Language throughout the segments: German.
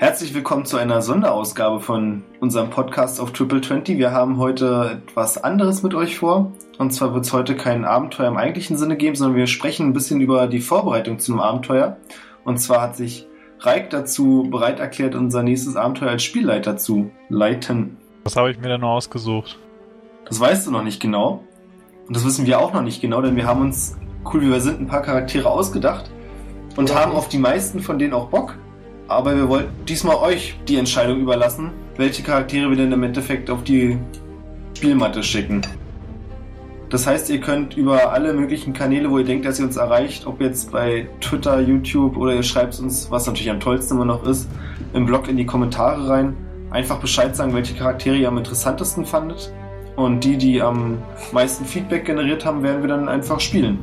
Herzlich willkommen zu einer Sonderausgabe von unserem Podcast auf Triple 20. Wir haben heute etwas anderes mit euch vor. Und zwar wird es heute kein Abenteuer im eigentlichen Sinne geben, sondern wir sprechen ein bisschen über die Vorbereitung zu einem Abenteuer. Und zwar hat sich Reik dazu bereit erklärt, unser nächstes Abenteuer als Spielleiter zu leiten. Was habe ich mir denn nur ausgesucht? Das weißt du noch nicht genau. Und das wissen wir auch noch nicht genau, denn wir haben uns, cool wie wir sind, ein paar Charaktere ausgedacht und haben auf die meisten von denen auch Bock. Aber wir wollten diesmal euch die Entscheidung überlassen, welche Charaktere wir denn im Endeffekt auf die Spielmatte schicken. Das heißt, ihr könnt über alle möglichen Kanäle, wo ihr denkt, dass ihr uns erreicht, ob jetzt bei Twitter, YouTube oder ihr schreibt uns, was natürlich am tollsten immer noch ist, im Blog in die Kommentare rein, einfach Bescheid sagen, welche Charaktere ihr am interessantesten fandet. Und die, die am meisten Feedback generiert haben, werden wir dann einfach spielen.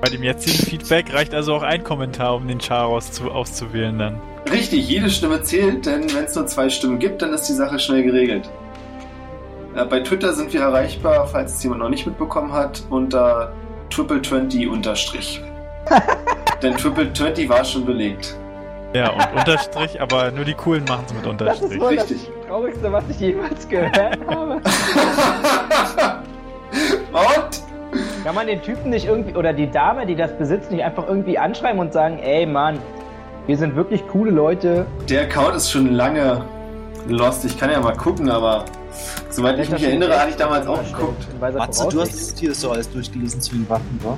Bei dem jetzigen Feedback reicht also auch ein Kommentar, um den Char auszuwählen dann. Richtig, jede Stimme zählt, denn wenn es nur zwei Stimmen gibt, dann ist die Sache schnell geregelt. Äh, bei Twitter sind wir erreichbar, falls es jemand noch nicht mitbekommen hat, unter triple20 unterstrich. denn triple 20 war schon belegt. Ja, und Unterstrich, aber nur die coolen machen es mit Unterstrich. Das ist wohl Richtig. das Traurigste, was ich jemals gehört habe. Kann man den Typen nicht irgendwie, oder die Dame, die das besitzt, nicht einfach irgendwie anschreiben und sagen, ey Mann, wir sind wirklich coole Leute. Der Account ist schon lange lost. Ich kann ja mal gucken, aber soweit ich mich erinnere, hatte ich damals auch geguckt. Matze, du hast hier so alles durchgelesen zu den Waffen, wa?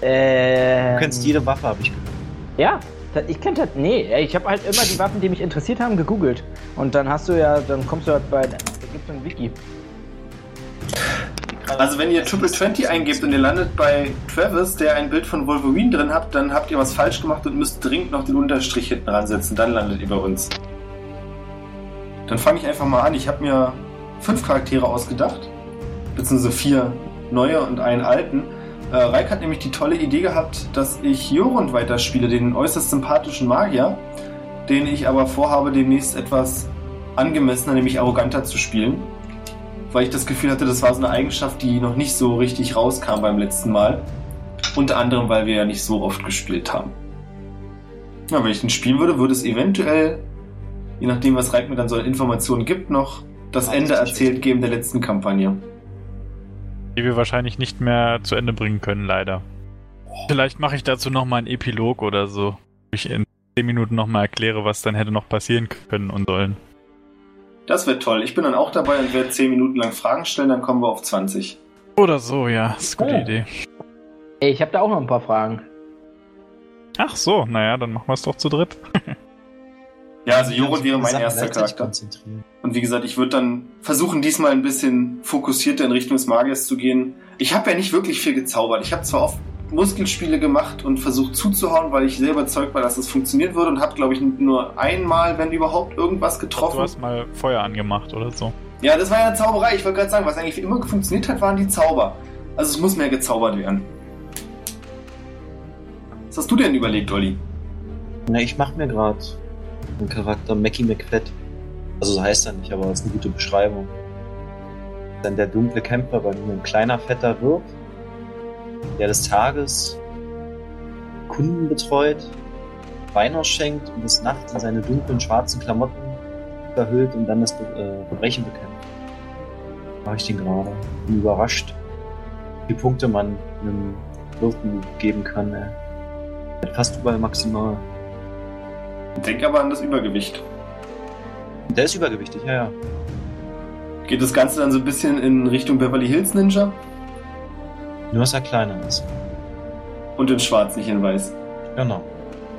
Ähm, du kennst jede Waffe, habe ich gehört. Ja, ich kenne das. Nee, ich habe halt immer die Waffen, die mich interessiert haben, gegoogelt. Und dann hast du ja, dann kommst du halt bei. Da gibt es ein Wiki. Also wenn ihr Triple 20 eingebt und ihr landet bei Travis, der ein Bild von Wolverine drin hat, dann habt ihr was falsch gemacht und müsst dringend noch den Unterstrich hinten ransetzen. Dann landet ihr bei uns. Dann fange ich einfach mal an. Ich habe mir fünf Charaktere ausgedacht. Beziehungsweise vier neue und einen alten. Äh, Reik hat nämlich die tolle Idee gehabt, dass ich Jorund weiterspiele, den äußerst sympathischen Magier, den ich aber vorhabe, demnächst etwas angemessener, nämlich arroganter zu spielen weil ich das Gefühl hatte, das war so eine Eigenschaft, die noch nicht so richtig rauskam beim letzten Mal. Unter anderem, weil wir ja nicht so oft gespielt haben. Ja, wenn ich den spielen würde, würde es eventuell, je nachdem, was Reik mir dann so Informationen gibt, noch das Ende erzählt geben der letzten Kampagne. Die wir wahrscheinlich nicht mehr zu Ende bringen können, leider. Vielleicht mache ich dazu nochmal einen Epilog oder so. Wo ich in 10 Minuten nochmal erkläre, was dann hätte noch passieren können und sollen. Das wird toll. Ich bin dann auch dabei und werde 10 Minuten lang Fragen stellen, dann kommen wir auf 20. Oder so, ja. Das ist eine gute oh. Idee. Ey, ich habe da auch noch ein paar Fragen. Ach so, naja, dann machen wir es doch zu dritt. ja, also Jorun wäre mein erster Charakter. Und wie gesagt, ich würde dann versuchen, diesmal ein bisschen fokussierter in Richtung des Magiers zu gehen. Ich habe ja nicht wirklich viel gezaubert. Ich habe zwar oft Muskelspiele gemacht und versucht zuzuhauen, weil ich sehr überzeugt war, dass es funktionieren würde und habe, glaube ich, nur einmal, wenn überhaupt, irgendwas getroffen. Du hast mal Feuer angemacht oder so. Ja, das war ja eine Zauberei. Ich wollte gerade sagen, was eigentlich immer funktioniert hat, waren die Zauber. Also es muss mehr gezaubert werden. Was hast du denn überlegt, Olli? Na, ich mache mir gerade einen Charakter Mackie McFett. Also so heißt er nicht, aber das ist eine gute Beschreibung. Dann der dunkle Kämpfer, weil nur ein kleiner, fetter Wirt der des Tages Kunden betreut, Wein schenkt und des Nachts in seine dunklen schwarzen Klamotten verhüllt und dann das äh, Verbrechen bekämpft. Mache ich den gerade. Bin überrascht, wie viele Punkte man einem Wirten geben kann. Er hat fast überall maximal. Denk aber an das Übergewicht. Der ist übergewichtig, ja, ja. Geht das Ganze dann so ein bisschen in Richtung Beverly Hills Ninja? Nur, dass er kleiner ist. Und in schwarz, nicht in weiß. Genau.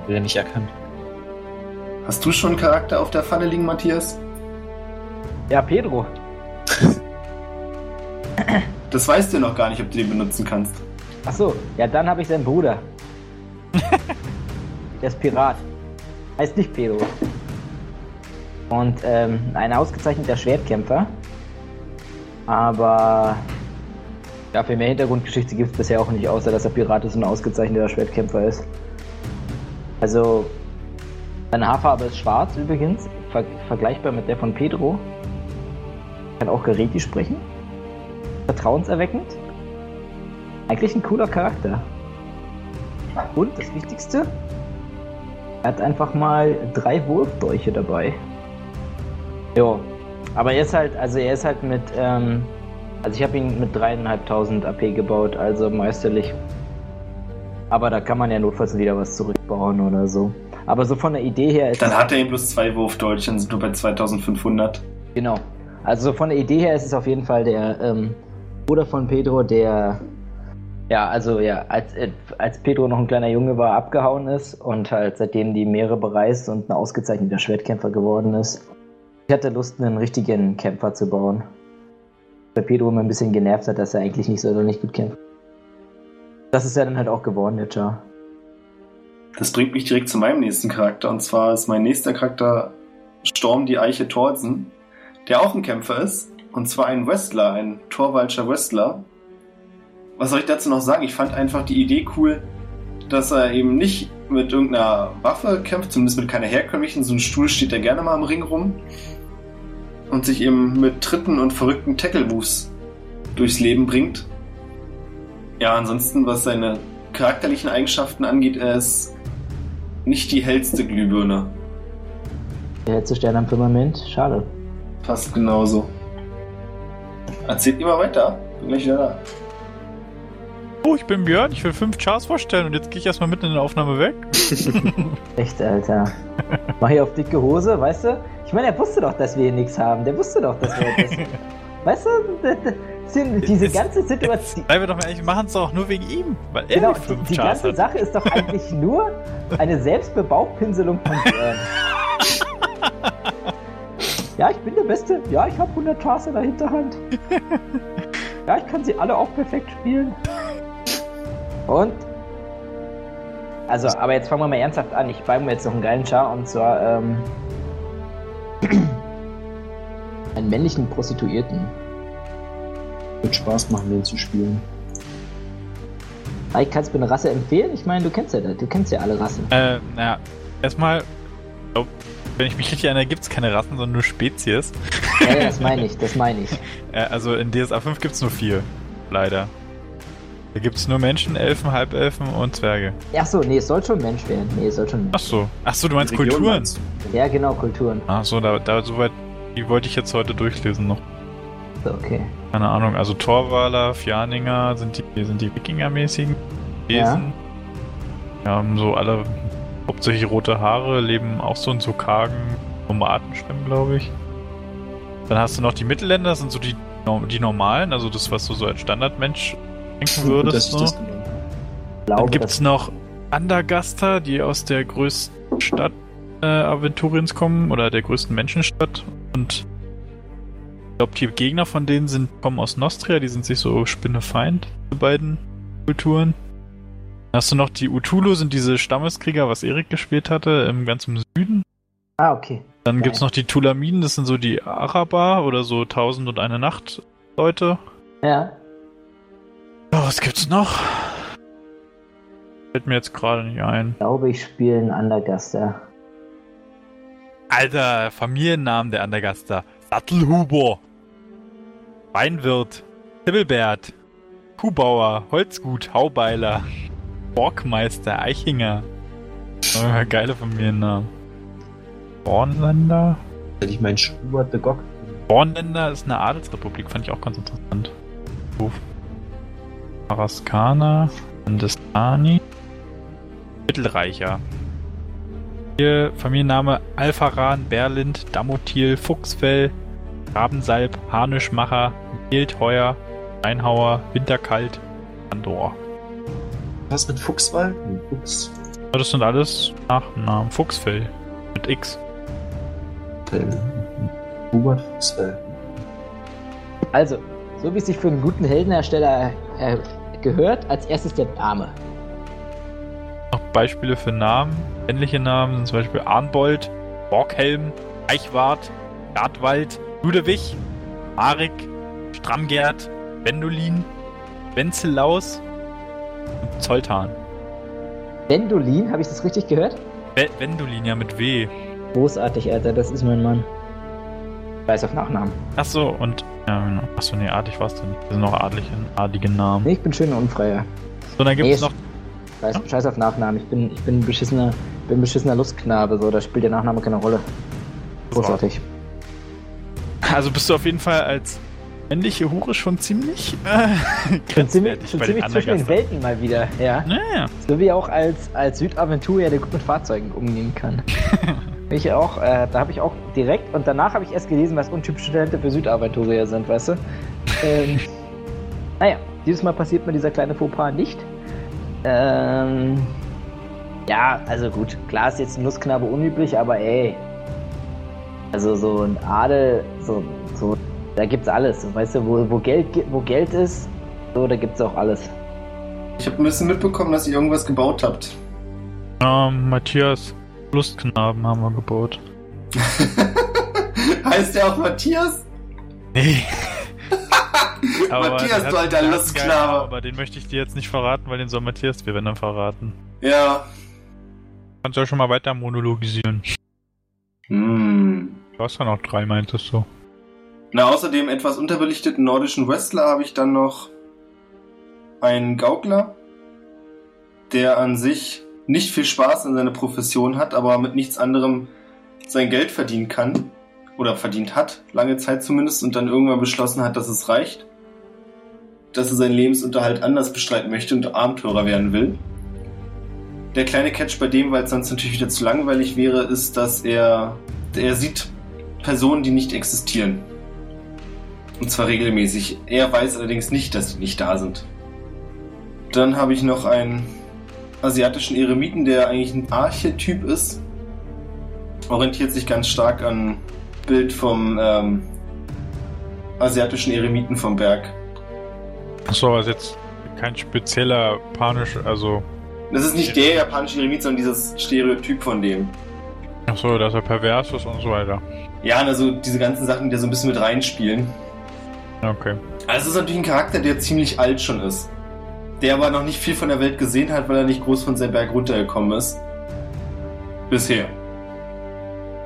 Wird er nicht erkannt. Hast du schon einen Charakter auf der Pfanne liegen, Matthias? Ja, Pedro. das weißt du noch gar nicht, ob du den benutzen kannst. Ach so, ja, dann habe ich seinen Bruder. Der ist Pirat. Heißt nicht Pedro. Und ähm, ein ausgezeichneter Schwertkämpfer. Aber ja, viel mehr Hintergrundgeschichte gibt es bisher auch nicht, außer dass er Pirat ist und ein ausgezeichneter Schwertkämpfer ist. Also, seine Haarfarbe ist schwarz übrigens, ver vergleichbar mit der von Pedro. Kann auch Gereti sprechen. Vertrauenserweckend. Eigentlich ein cooler Charakter. Und das Wichtigste, Er hat einfach mal drei Wurfdolche dabei. Jo. Aber er ist halt, also er ist halt mit, ähm, also ich habe ihn mit dreieinhalbtausend AP gebaut, also meisterlich. Aber da kann man ja notfalls wieder was zurückbauen oder so. Aber so von der Idee her ist Dann hat er eben bloß zwei Wurfdolche, dann sind wir bei 2500. genau. Also von der Idee her ist es auf jeden Fall der ähm, Bruder von Pedro, der ja, also ja, als, äh, als Pedro noch ein kleiner Junge war, abgehauen ist und halt seitdem die Meere bereist und ein ausgezeichneter Schwertkämpfer geworden ist. Ich hatte Lust, einen richtigen Kämpfer zu bauen. Weil Pedro immer ein bisschen genervt hat, dass er eigentlich nicht so oder nicht gut kämpft. Das ist ja dann halt auch geworden, der Char. Das bringt mich direkt zu meinem nächsten Charakter. Und zwar ist mein nächster Charakter Storm die Eiche Thorsen, der auch ein Kämpfer ist. Und zwar ein Wrestler, ein Torwaldscher Wrestler. Was soll ich dazu noch sagen? Ich fand einfach die Idee cool, dass er eben nicht mit irgendeiner Waffe kämpft, zumindest mit keiner herkömmlichen. So ein Stuhl steht er gerne mal im Ring rum. Und sich eben mit Tritten und verrückten Tackle-Moves durchs Leben bringt. Ja, ansonsten, was seine charakterlichen Eigenschaften angeht, er ist nicht die hellste Glühbirne. Der letzte Stern am Firmament, schade. Passt genauso. Erzählt immer weiter. Bin gleich wieder da. Oh, ich bin Björn, ich will fünf Chars vorstellen und jetzt gehe ich erstmal mitten in der Aufnahme weg. Echt, Alter. Mach hier auf dicke Hose, weißt du? Ich meine, er wusste doch, dass wir hier nichts haben. Der wusste doch, dass wir das. weißt du, diese Jetzt- ganze Situation. Seien wir doch mal ehrlich, wir machen es doch auch nur wegen ihm, weil er Genau, die die, fünf die Chars ganze hat. Sache ist doch eigentlich nur eine Selbstbebauchpinselung von Björn. Ja, ich bin der Beste. Ja, ich habe 100 Chars in der Hinterhand. Ja, ich kann sie alle auch perfekt spielen. Und? Also, aber jetzt fangen wir mal ernsthaft an. Ich baue mir jetzt noch einen geilen Char und zwar ähm, einen männlichen Prostituierten. Wird Spaß machen, den zu spielen. Ah, Ich kann es mir eine Rasse empfehlen. Ich meine, du kennst ja, du kennst ja alle Rassen. Äh, naja, erstmal, wenn ich mich richtig erinnere, gibt es keine Rassen, sondern nur Spezies. Ja, ja, das meine ich, das meine ich. Äh, also in DSA 5 gibt es nur vier, leider. Da gibt es nur Menschen, Elfen, Halbelfen und Zwerge. Ach so, nee, es soll schon Mensch werden. Nee, es soll schon. Ach so, ach so, du meinst Region Kulturen? meinst du? Ja, genau, Kulturen. Ach so, da, da soweit, die wollte ich jetzt heute durchlesen noch. Okay. Keine Ahnung, also Torwaler, Fjaninger sind die, sind die Wikinger-mäßigen Wesen. Ja. haben so alle hauptsächlich rote Haare, leben auch so in so kargen Nomadenstämmen, glaube ich. Dann hast du noch die Mittelländer, das sind so die, die normalen, also das, was du so als Standardmensch denken Gut, würdest. dass ich so. Dann gibt's das, noch Andergaster, die aus der größten Stadt äh, Aventuriens kommen oder der größten Menschenstadt. Und ich glaube, die Gegner von denen sind, kommen aus Nostria, die sind sich so spinnefeind, die beiden Kulturen. Dann hast du noch die Utulu, sind diese Stammeskrieger, was Erik gespielt hatte, im ganz im Süden. Ah, okay. Dann Geil. gibt's noch die Tulaminen, das sind so die Araber oder so Tausend und eine Nacht Leute. Ja. Ja, was gibt's noch? Fällt mir jetzt gerade nicht ein. Ich glaube, ich spiele einen Andergaster. Alter, Familiennamen der Andergaster. Sattelhuber. Weinwirt. Hibbelbert. Kuhbauer. Holzgut. Haubeiler. Borgmeister. Eichinger. Oh, geile Familiennamen. Bornländer? Hätte ich meinen Schubert the Gog. Bornländer ist eine Adelsrepublik, fand ich auch ganz interessant. Ruf. Araskana. Hindustani. Mittelreicher. Hier Familienname Alpharan, Berlind, Damotil, Fuchsfell, Rabensalb, Harnischmacher, Mildheuer, Steinhauer, Winterkalt, Andor. Was mit Fuchswald? Fuchs. Ja, Das sind alles Nachnamen. Fuchsfell. Mit X. Hubert Fuchsfell. Also, so wie es sich für einen guten Heldenhersteller äh, gehört, als erstes der Name. Noch Beispiele für Namen. Männliche Namen sind zum Beispiel Arnbold, Borghelm, Eichwart, Gartwald, Ludewig, Marik, Stramgert, Wendolin, Wenzellaus und Zoltan. Wendolin, habe ich das richtig gehört? We Wendolin ja mit W. Großartig, Alter, das ist mein Mann. Weiß auf Nachnamen. Achso, und. Ja, genau. Achso, nee, adlig war's denn nicht. Das sind noch adlige, adlige Namen. Nee, ich bin schön unfreier. So, dann gibt's Nee, noch. Scheiß, scheiß auf Nachnamen. Ich bin, ich bin ein beschissener bin beschissener Lustknabe, so, da spielt der Nachname keine Rolle. Großartig. Also bist du auf jeden Fall als männliche Hure schon ziemlich äh, Schon ziemlich, schon ziemlich den zwischen den Welten mal wieder, ja. Naja. So wie auch als, als Südaventurier, der gut mit Fahrzeugen umgehen kann. ich auch, äh, da habe ich auch direkt und danach habe ich erst gelesen, was untypische Talente für Südaventurier sind, weißt du? Ähm, naja, dieses Mal passiert mir dieser kleine Fauxpas nicht. Ähm, ja, also gut, klar ist jetzt ein Nussknabe unüblich, aber ey. Also so ein Adel, so, so da gibt's alles. Weißt du, wo, wo, Geld, wo Geld ist, so, da gibt's auch alles. Ich habe ein bisschen mitbekommen, dass ihr irgendwas gebaut habt. Ähm, Matthias Lustknaben haben wir gebaut. heißt der auch Matthias? Nee. Matthias, du alter Lustknabe. Namen, Aber den möchte ich dir jetzt nicht verraten, weil den soll Matthias dir, wenn dann verraten. Ja. Kannst ja schon mal weiter monologisieren. Hm. Du hast ja noch drei, meintest du. Na, außerdem etwas unterbelichteten nordischen Wrestler habe ich dann noch einen Gaukler, der an sich nicht viel Spaß in seiner Profession hat, aber mit nichts anderem sein Geld verdienen kann. Oder verdient hat, lange Zeit zumindest, und dann irgendwann beschlossen hat, dass es reicht. Dass er seinen Lebensunterhalt anders bestreiten möchte und Abenteurer werden will. Der kleine Catch bei dem, weil es sonst natürlich wieder zu langweilig wäre, ist, dass er, er sieht Personen, die nicht existieren. Und zwar regelmäßig. Er weiß allerdings nicht, dass sie nicht da sind. Dann habe ich noch einen asiatischen Eremiten, der eigentlich ein Archetyp ist. Orientiert sich ganz stark an Bild vom ähm, asiatischen Eremiten vom Berg. Achso, aber ist jetzt kein spezieller panisch, also. Das ist nicht der japanische Eremit, sondern dieses Stereotyp von dem. Achso, dass er pervers ist und so weiter. Ja, also diese ganzen Sachen, die da so ein bisschen mit reinspielen. Okay. Also es ist natürlich ein Charakter, der ziemlich alt schon ist. Der aber noch nicht viel von der Welt gesehen hat, weil er nicht groß von seinem Berg runtergekommen ist. Bisher.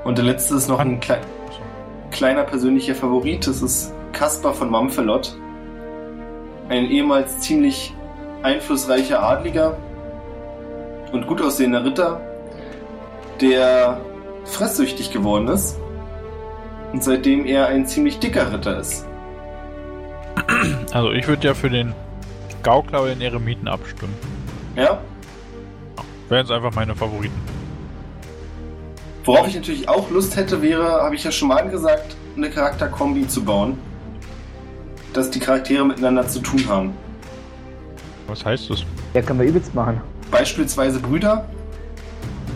Und der letzte ist noch ein klei kleiner persönlicher Favorit. Das ist Kaspar von Mamfelot. Ein ehemals ziemlich einflussreicher Adliger und gut aussehender Ritter, der fresssüchtig geworden ist und seitdem er ein ziemlich dicker Ritter ist. Also ich würde ja für den Gaukler oder den Eremiten abstimmen. Ja, Wären jetzt einfach meine Favoriten. Worauf ich natürlich auch Lust hätte, wäre, habe ich ja schon mal angesagt, eine Charakterkombi zu bauen. Dass die Charaktere miteinander zu tun haben. Was heißt das? Ja, können wir übelst machen. Beispielsweise Brüder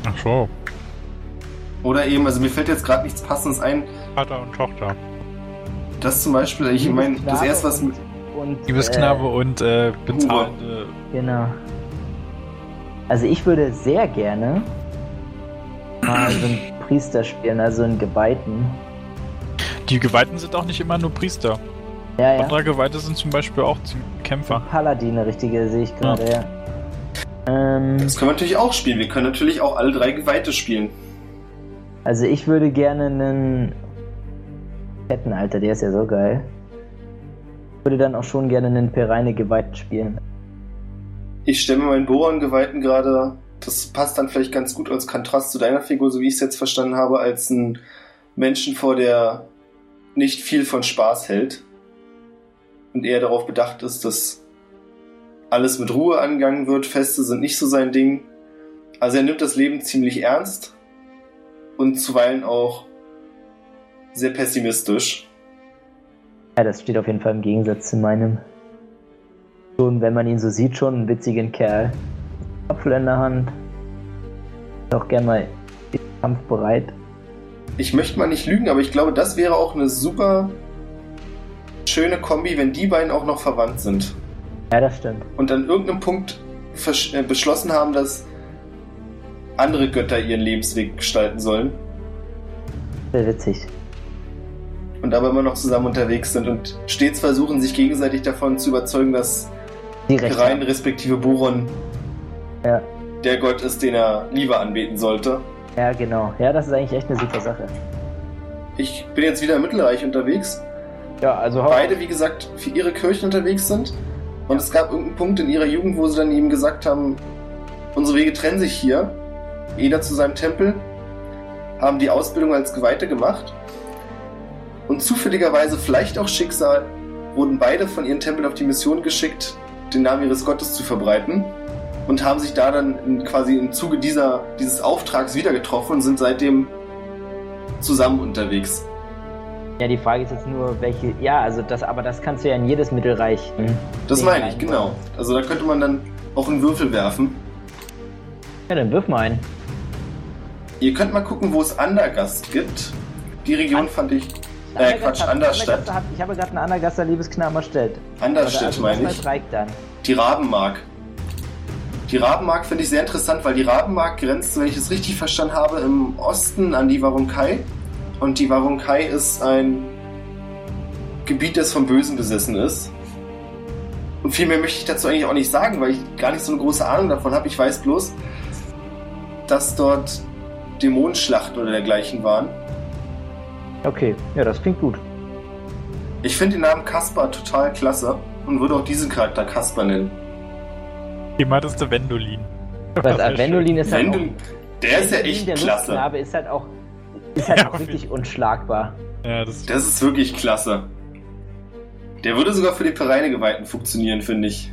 Ach so. oder eben, also mir fällt jetzt gerade nichts Passendes ein. Vater und Tochter. Das zum Beispiel, ich meine, das erste, was. und, und, Liebesknabe und äh, bezahlende. Äh, genau. Also ich würde sehr gerne mal so einen Priester spielen, also einen Geweihten. Die Geweihten sind auch nicht immer nur Priester. Ja, ja. Andere Geweihte sind zum Beispiel auch Kämpfer. Paladine, richtige, sehe ich gerade, ja. Ähm, Das können wir natürlich auch spielen. Wir können natürlich auch alle drei Geweihte spielen. also ich würde gerne einen Kettenalter, der ist ja so geil. Ich würde dann auch schon gerne einen Pereine Geweihten spielen. Ich stelle mir meinen Boron-Geweihten gerade. Das passt dann vielleicht ganz gut als Kontrast zu deiner Figur, so wie ich es jetzt verstanden habe, als einen Menschen vor, der nicht viel von Spaß hält. Und eher darauf bedacht ist, dass alles mit Ruhe angegangen wird. Feste sind nicht so sein Ding. Also er nimmt das Leben ziemlich ernst und zuweilen auch sehr pessimistisch. Ja, das steht auf jeden Fall im Gegensatz zu meinem. Schon, wenn man ihn so sieht, schon einen witzigen Kerl. Apfel in der Hand. Auch gern mal im Kampf bereit. Ich möchte mal nicht lügen, aber ich glaube, das wäre auch eine super schöne Kombi, wenn die beiden auch noch verwandt sind. Ja, das stimmt. Und an irgendeinem Punkt äh, beschlossen haben, dass andere Götter ihren Lebensweg gestalten sollen Sehr witzig. Und aber immer noch zusammen unterwegs sind und stets versuchen, sich gegenseitig davon zu überzeugen, dass Die. Rein respektive Boron Ja. der Gott ist, den er lieber anbeten sollte. ja, genau. Ja, das ist eigentlich echt eine super Sache. Ich bin jetzt wieder im Mittelreich unterwegs. Ja, also Beide, wie gesagt, für ihre Kirchen unterwegs sind. Und es gab irgendeinen Punkt in ihrer Jugend, wo sie dann eben gesagt haben, unsere Wege trennen sich hier. jeder zu seinem Tempel, haben die Ausbildung als Geweihte gemacht und zufälligerweise, vielleicht auch Schicksal, wurden beide von ihren Tempeln auf die Mission geschickt, den Namen ihres Gottes zu verbreiten und haben sich da dann in, quasi im Zuge dieser, dieses Auftrags wieder getroffen und sind seitdem zusammen unterwegs. Ja, die Frage ist jetzt nur, welche. Ja, also das, aber das kannst du ja in jedes Mittelreich. hm, Das meine ich, genau. Also da könnte man dann auch einen Würfel werfen. Ja, dann wirf mal einen. Ihr könnt mal gucken, wo es Andergast gibt. Die Region An- fand ich. Äh, Quatsch, hab- Anderstadt. Hab- Ich habe gerade einen Andergaster Liebesknaben erstellt. Anderstedt Also meine das ich. dann. Die Rabenmark. Die Rabenmark finde ich sehr interessant, weil die Rabenmark grenzt, wenn ich es richtig verstanden habe, im Osten an die Warunkai. Und die Warunkai ist ein Gebiet, das vom Bösen besessen ist. Und viel mehr möchte ich dazu eigentlich auch nicht sagen, weil ich gar nicht so eine große Ahnung davon habe. Ich weiß bloß, dass dort Dämonenschlachten oder dergleichen waren. Okay, ja, das klingt gut. Ich finde den Namen Kaspar total klasse und würde auch diesen Charakter Kaspar nennen. Jemand ist der Wendolin. Was, äh, Wendolin ist halt Wenn auch, du, der ist ja echt der klasse. Lustknabe ist halt auch, ist halt Ja, auch wirklich unschlagbar. Ja, das Das ist wirklich klasse. Der würde sogar für die Pereinegeweihten funktionieren, finde ich.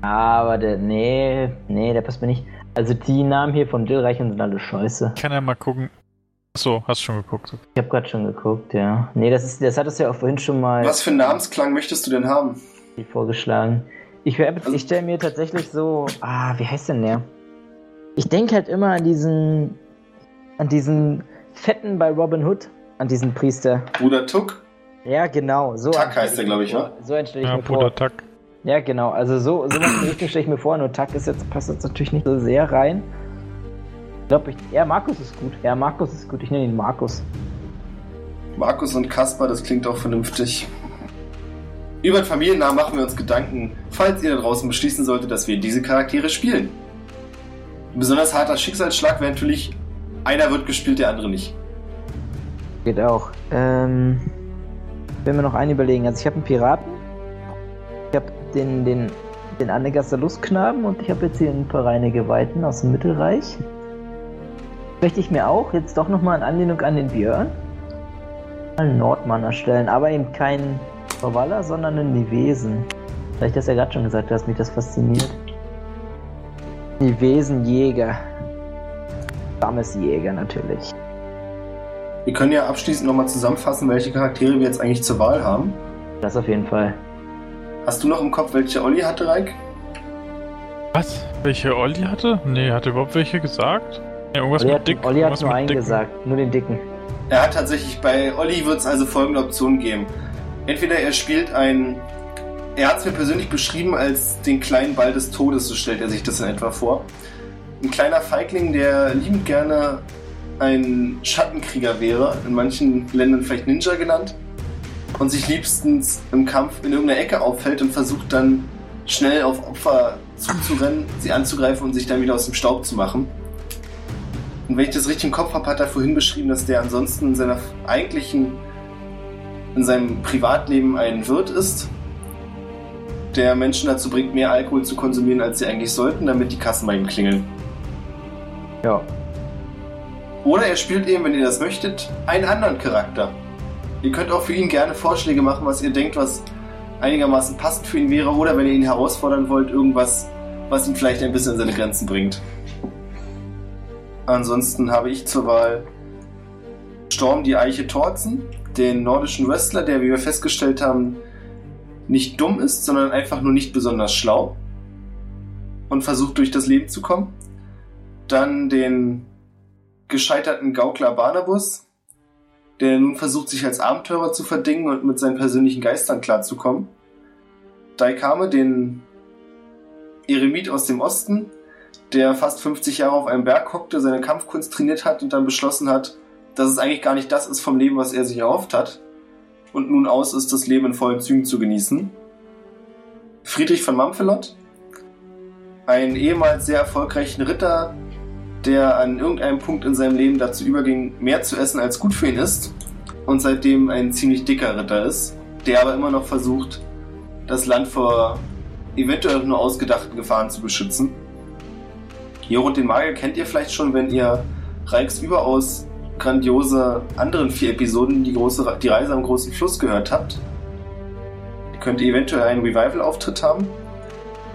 Aber der, nee, nee, der passt mir nicht. Also die Namen hier von Dillreichen sind alle scheiße. kann ja mal gucken. Achso, hast schon geguckt. Ich habe gerade schon geguckt, ja. Nee, das ist, das hattest du ja auch vorhin schon mal Was für einen Namensklang möchtest du denn haben? vorgeschlagen. Ich, hör- ich stelle mir tatsächlich so, ah, wie heißt denn der? Ich denke halt immer an diesen, an diesen Fetten bei Robin Hood, an diesen Priester. Bruder Tuck? Ja, genau. So Tuck heißt der, mir glaub ich, vor. ne? So einen stelle ich Ja, mir vor. Bruder Tack. Ja, genau. Also so, so was in Richtung stelle ich mir vor. Nur Tuck ist jetzt, passt jetzt natürlich nicht so sehr rein. Ich glaube, ich, ja, Markus ist gut. Ja, Markus ist gut. Ich nenne ihn Markus. Markus und Kaspar, das klingt auch vernünftig. Über den Familiennamen machen wir uns Gedanken, falls ihr da draußen beschließen solltet, dass wir diese Charaktere spielen. Ein besonders harter Schicksalsschlag wäre natürlich, einer wird gespielt, der andere nicht. Geht auch. Ähm, will mir noch einen überlegen. Also ich habe einen Piraten. Ich habe den, den, den Annegaster Lustknaben und ich habe jetzt hier einen Vereine Geweihten aus dem Mittelreich. Möchte ich mir auch jetzt doch nochmal in Anlehnung an den Björn einen Nordmann erstellen, aber eben keinen Verwaller, sondern einen Nivesen. Vielleicht hast du ja gerade schon gesagt, dass mich das fasziniert. Nivesenjäger. Stammesjäger natürlich. Wir können ja abschließend nochmal zusammenfassen, welche Charaktere wir jetzt eigentlich zur Wahl haben. Das auf jeden Fall. Hast du noch im Kopf, welche Olli hatte, Reik? Was? Welche Olli hatte? Nee, hat er überhaupt welche gesagt? Ja, irgendwas Olli mit hat, Dick. Olli hat irgendwas nur einen Dicken. gesagt, nur den dicken. Er hat tatsächlich, bei Olli wird es also folgende Optionen geben. Entweder er spielt ein. Er hat es mir persönlich beschrieben als den kleinen Ball des Todes, so stellt er sich das in etwa vor. Ein kleiner Feigling, der liebend gerne ein Schattenkrieger wäre, in manchen Ländern vielleicht Ninja genannt, und sich liebstens im Kampf in irgendeiner Ecke auffällt und versucht dann schnell auf Opfer zuzurennen, sie anzugreifen und sich dann wieder aus dem Staub zu machen. Und wenn ich das richtig im Kopf habe, hat er vorhin beschrieben, dass der ansonsten in seiner eigentlichen, in seinem Privatleben ein Wirt ist, der Menschen dazu bringt, mehr Alkohol zu konsumieren, als sie eigentlich sollten, damit die Kassen bei ihm klingeln. Ja. Oder er spielt eben, wenn ihr das möchtet, einen anderen Charakter. Ihr könnt auch für ihn gerne Vorschläge machen, was ihr denkt, was einigermaßen passend für ihn wäre, oder wenn ihr ihn herausfordern wollt, irgendwas, was ihn vielleicht ein bisschen an seine Grenzen bringt. Ansonsten habe ich zur Wahl Storm die Eiche Torzen, den nordischen Wrestler, der, wie wir festgestellt haben, nicht dumm ist, sondern einfach nur nicht besonders schlau und versucht durch das Leben zu kommen. Dann den gescheiterten Gaukler Barnabas, der nun versucht, sich als Abenteurer zu verdingen und mit seinen persönlichen Geistern klarzukommen. Daikame, den Eremit aus dem Osten, der fast 50 Jahre auf einem Berg hockte, seine Kampfkunst trainiert hat und dann beschlossen hat, dass es eigentlich gar nicht das ist vom Leben, was er sich erhofft hat und nun aus ist, das Leben in vollen Zügen zu genießen. Friedrich von Mampfelot, ein ehemals sehr erfolgreichen Ritter, der an irgendeinem Punkt in seinem Leben dazu überging, mehr zu essen als gut für ihn ist und seitdem ein ziemlich dicker Ritter ist, der aber immer noch versucht, das Land vor eventuell nur ausgedachten Gefahren zu beschützen. Jorund den Magier kennt ihr vielleicht schon, wenn ihr Reiks überaus grandiose anderen vier Episoden, die, große, die Reise am großen Fluss gehört habt. Ihr könnt eventuell einen Revival-Auftritt haben.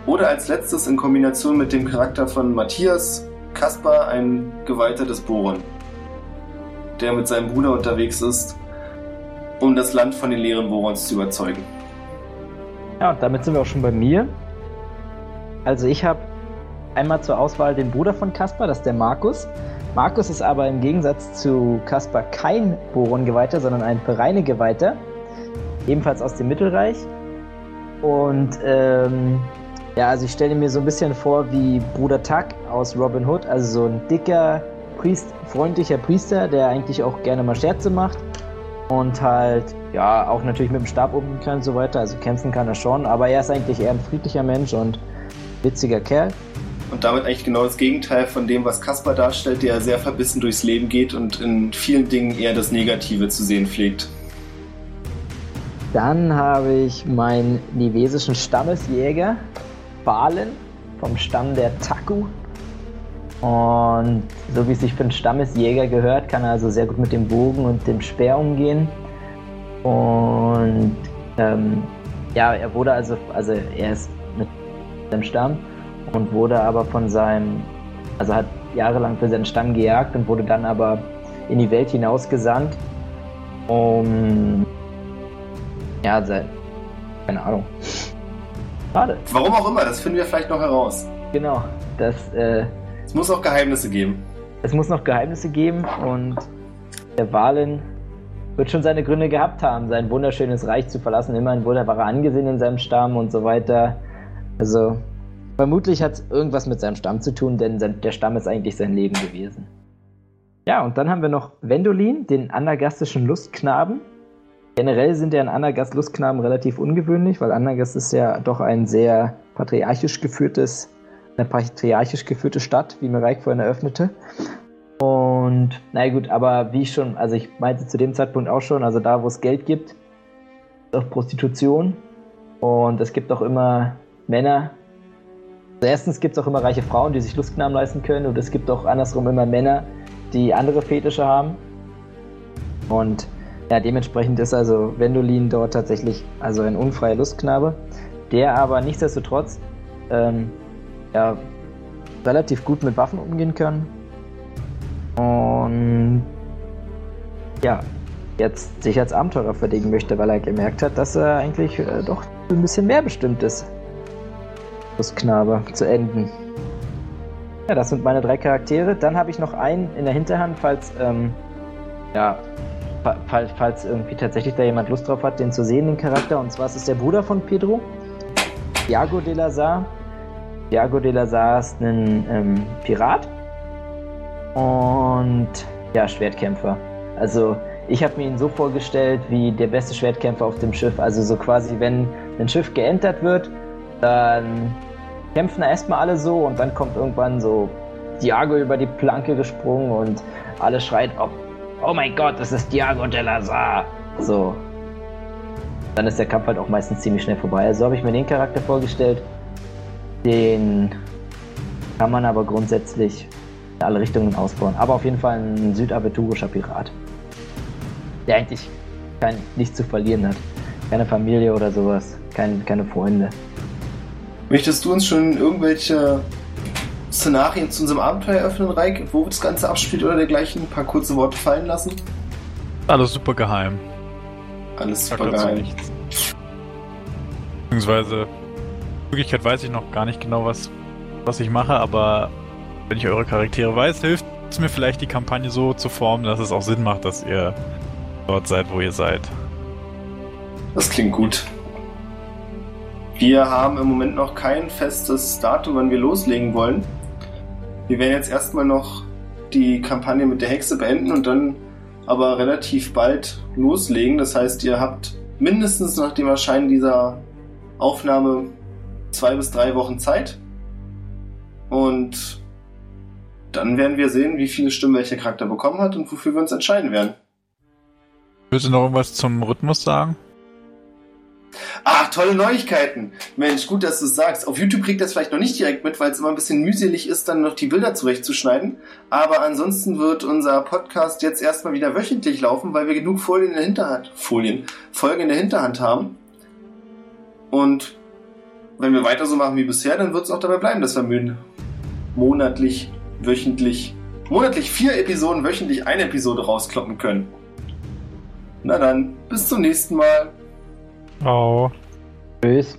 Oder als letztes in Kombination mit dem Charakter von Matthias Kaspar ein Geweihter des Boron, der mit seinem Bruder unterwegs ist, um das Land von den leeren Borons zu überzeugen. Ja, und damit sind wir auch schon bei mir. Also ich habe einmal zur Auswahl den Bruder von Kaspar, das ist der Markus. Markus ist aber im Gegensatz zu Kaspar kein Boron-Geweihter, sondern ein Vereine-Geweihter. Ebenfalls aus dem Mittelreich. Und ähm, ja, also ich stelle mir so ein bisschen vor wie Bruder Tuck aus Robin Hood, also so ein dicker, Priest, freundlicher Priester, der eigentlich auch gerne mal Scherze macht und halt, ja, auch natürlich mit dem Stab umgehen kann und so weiter, also kämpfen kann er schon, aber er ist eigentlich eher ein friedlicher Mensch und witziger Kerl. Und damit eigentlich genau das Gegenteil von dem, was Kaspar darstellt, der sehr verbissen durchs Leben geht und in vielen Dingen eher das Negative zu sehen pflegt. Dann habe ich meinen nivesischen Stammesjäger, Balen, vom Stamm der Taku. Und so wie es sich für einen Stammesjäger gehört, kann er also sehr gut mit dem Bogen und dem Speer umgehen. Und ähm, ja, er wurde also, also er ist mit seinem Stamm und wurde aber von seinem, also hat jahrelang für seinen Stamm gejagt und wurde dann aber in die Welt hinausgesandt, um ja, sein, keine Ahnung. Schade. Warum auch immer, das finden wir vielleicht noch heraus. Genau, das. Äh, es muss auch Geheimnisse geben. Es muss noch Geheimnisse geben und der Wahlen wird schon seine Gründe gehabt haben, sein wunderschönes Reich zu verlassen. Immerhin wurde er, war er angesehen in seinem Stamm und so weiter. Also vermutlich hat es irgendwas mit seinem Stamm zu tun, denn sein, der Stamm ist eigentlich sein Leben gewesen. Ja, und dann haben wir noch Wendolin, den anagastischen Lustknaben. Generell sind ja in Anagast Lustknaben relativ ungewöhnlich, weil Anagast ist ja doch ein sehr patriarchisch geführtes, eine patriarchisch geführte Stadt, wie Mireik vorhin eröffnete. Und naja gut, aber wie ich schon, also ich meinte zu dem Zeitpunkt auch schon, also da wo es Geld gibt, ist auch Prostitution. Und es gibt auch immer Männer. Erstens gibt es auch immer reiche Frauen, die sich Lustknaben leisten können. Und es gibt auch andersrum immer Männer, die andere Fetische haben. Und ja, dementsprechend ist also Wendolin dort tatsächlich also ein unfreier Lustknabe, der aber nichtsdestotrotz ähm, ja, relativ gut mit Waffen umgehen kann. Und ja, jetzt sich als Abenteurer verdingen möchte, weil er gemerkt hat, dass er eigentlich äh, doch ein bisschen mehr bestimmt ist, Lustknabe zu enden. Ja, das sind meine drei Charaktere. Dann habe ich noch einen in der Hinterhand, falls ähm, ja, falls, falls irgendwie tatsächlich da jemand Lust drauf hat, den zu sehen, den Charakter. Und zwar ist es der Bruder von Pedro, Diago de Lazar. Diago de Lazar ist ein ähm, Pirat und ja, Schwertkämpfer. Also ich habe mir ihn so vorgestellt wie der beste Schwertkämpfer auf dem Schiff. Also so quasi, wenn ein Schiff geentert wird, dann kämpfen erstmal alle so und dann kommt irgendwann so Diago über die Planke gesprungen und alle schreien, oh, oh mein Gott, das ist Diago de Lazar. So. Dann ist der Kampf halt auch meistens ziemlich schnell vorbei. Also habe ich mir den Charakter vorgestellt. Den kann man aber grundsätzlich in alle Richtungen ausbauen. Aber auf jeden Fall ein südaventurischer Pirat. Der eigentlich kein, nichts zu verlieren hat. Keine Familie oder sowas. Kein, keine Freunde. Möchtest du uns schon irgendwelche Szenarien zu unserem Abenteuer öffnen, Reik, wo das Ganze abspielt oder dergleichen? Ein paar kurze Worte fallen lassen? Alles super geheim. Alles super geheim. Beziehungsweise, in Wirklichkeit weiß ich noch gar nicht genau, was, was ich mache, aber wenn ich eure Charaktere weiß, hilft es mir vielleicht, die Kampagne so zu formen, dass es auch Sinn macht, dass ihr dort seid, wo ihr seid. Das klingt gut. Wir haben im Moment noch kein festes Datum, wann wir loslegen wollen. Wir werden jetzt erstmal noch die Kampagne mit der Hexe beenden und dann aber relativ bald loslegen. Das heißt, ihr habt mindestens nach dem Erscheinen dieser Aufnahme zwei bis drei Wochen Zeit. Und dann werden wir sehen, wie viele Stimmen welcher Charakter bekommen hat und wofür wir uns entscheiden werden. Willst du noch irgendwas zum Rhythmus sagen? Ach, tolle Neuigkeiten. Mensch, gut, dass du es sagst. Auf YouTube kriegt das vielleicht noch nicht direkt mit, weil es immer ein bisschen mühselig ist, dann noch die Bilder zurechtzuschneiden. Aber ansonsten wird unser Podcast jetzt erstmal wieder wöchentlich laufen, weil wir genug Folien in der Hinterhand, Folien, Folgen in der Hinterhand haben. Und wenn wir weiter so machen wie bisher, dann wird es auch dabei bleiben, dass wir monatlich, wöchentlich, monatlich vier Episoden, wöchentlich eine Episode rauskloppen können. Na dann, bis zum nächsten Mal. Oh. Tschüss.